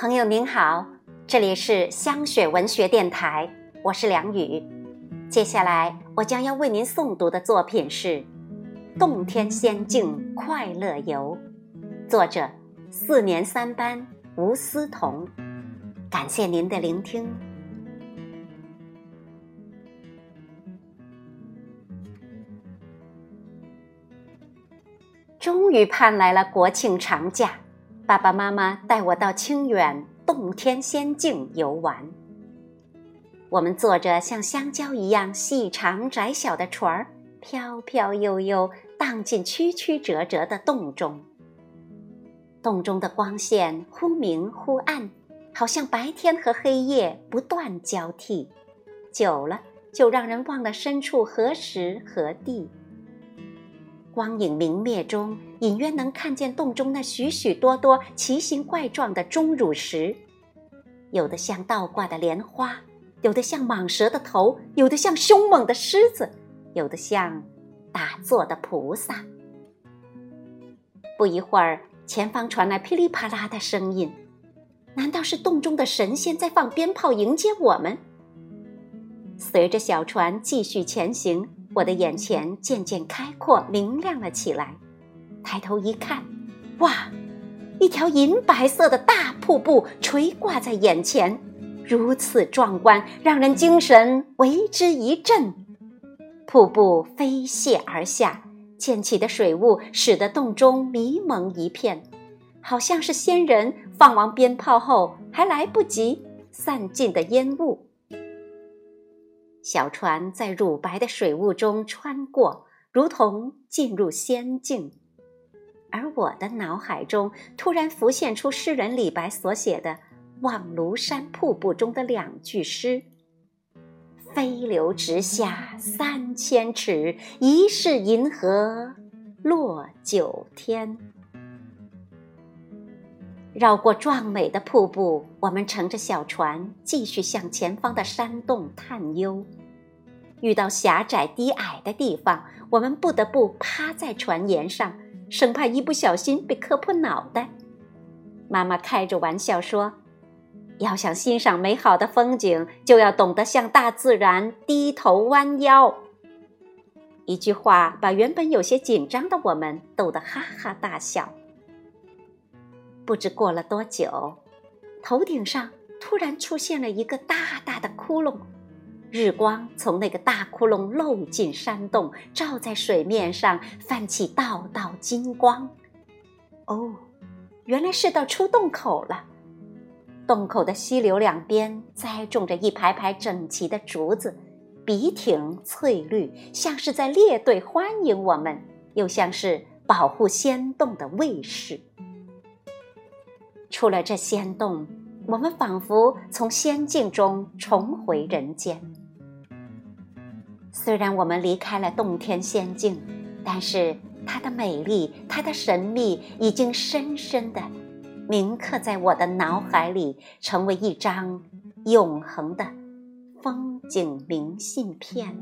朋友您好，这里是香雪文学电台，我是梁宇。接下来我将要为您诵读的作品是《洞天仙境快乐游》，作者四年三班吴思彤。感谢您的聆听。终于盼来了国庆长假。爸爸妈妈带我到清远洞天仙境游玩。我们坐着像香蕉一样细长窄小的船儿，飘飘悠悠荡进曲曲折折的洞中。洞中的光线忽明忽暗，好像白天和黑夜不断交替，久了就让人忘了身处何时何地。光影明灭中，隐约能看见洞中那许许多多奇形怪状的钟乳石，有的像倒挂的莲花，有的像蟒蛇的头，有的像凶猛的狮子，有的像打坐的菩萨。不一会儿，前方传来噼里啪啦的声音，难道是洞中的神仙在放鞭炮迎接我们？随着小船继续前行。我的眼前渐渐开阔明亮了起来，抬头一看，哇，一条银白色的大瀑布垂挂在眼前，如此壮观，让人精神为之一振。瀑布飞泻而下，溅起的水雾使得洞中迷蒙一片，好像是仙人放完鞭炮后还来不及散尽的烟雾。小船在乳白的水雾中穿过，如同进入仙境。而我的脑海中突然浮现出诗人李白所写的《望庐山瀑布》中的两句诗：“飞流直下三千尺，疑是银河落九天。”绕过壮美的瀑布，我们乘着小船继续向前方的山洞探幽。遇到狭窄低矮的地方，我们不得不趴在船沿上，生怕一不小心被磕破脑袋。妈妈开着玩笑说：“要想欣赏美好的风景，就要懂得向大自然低头弯腰。”一句话把原本有些紧张的我们逗得哈哈大笑。不知过了多久，头顶上突然出现了一个大大的窟窿，日光从那个大窟窿漏进山洞，照在水面上，泛起道道金光。哦，原来是到出洞口了。洞口的溪流两边栽种着一排排整齐的竹子，笔挺翠绿，像是在列队欢迎我们，又像是保护仙洞的卫士。出了这仙洞，我们仿佛从仙境中重回人间。虽然我们离开了洞天仙境，但是它的美丽、它的神秘已经深深的铭刻在我的脑海里，成为一张永恒的风景明信片。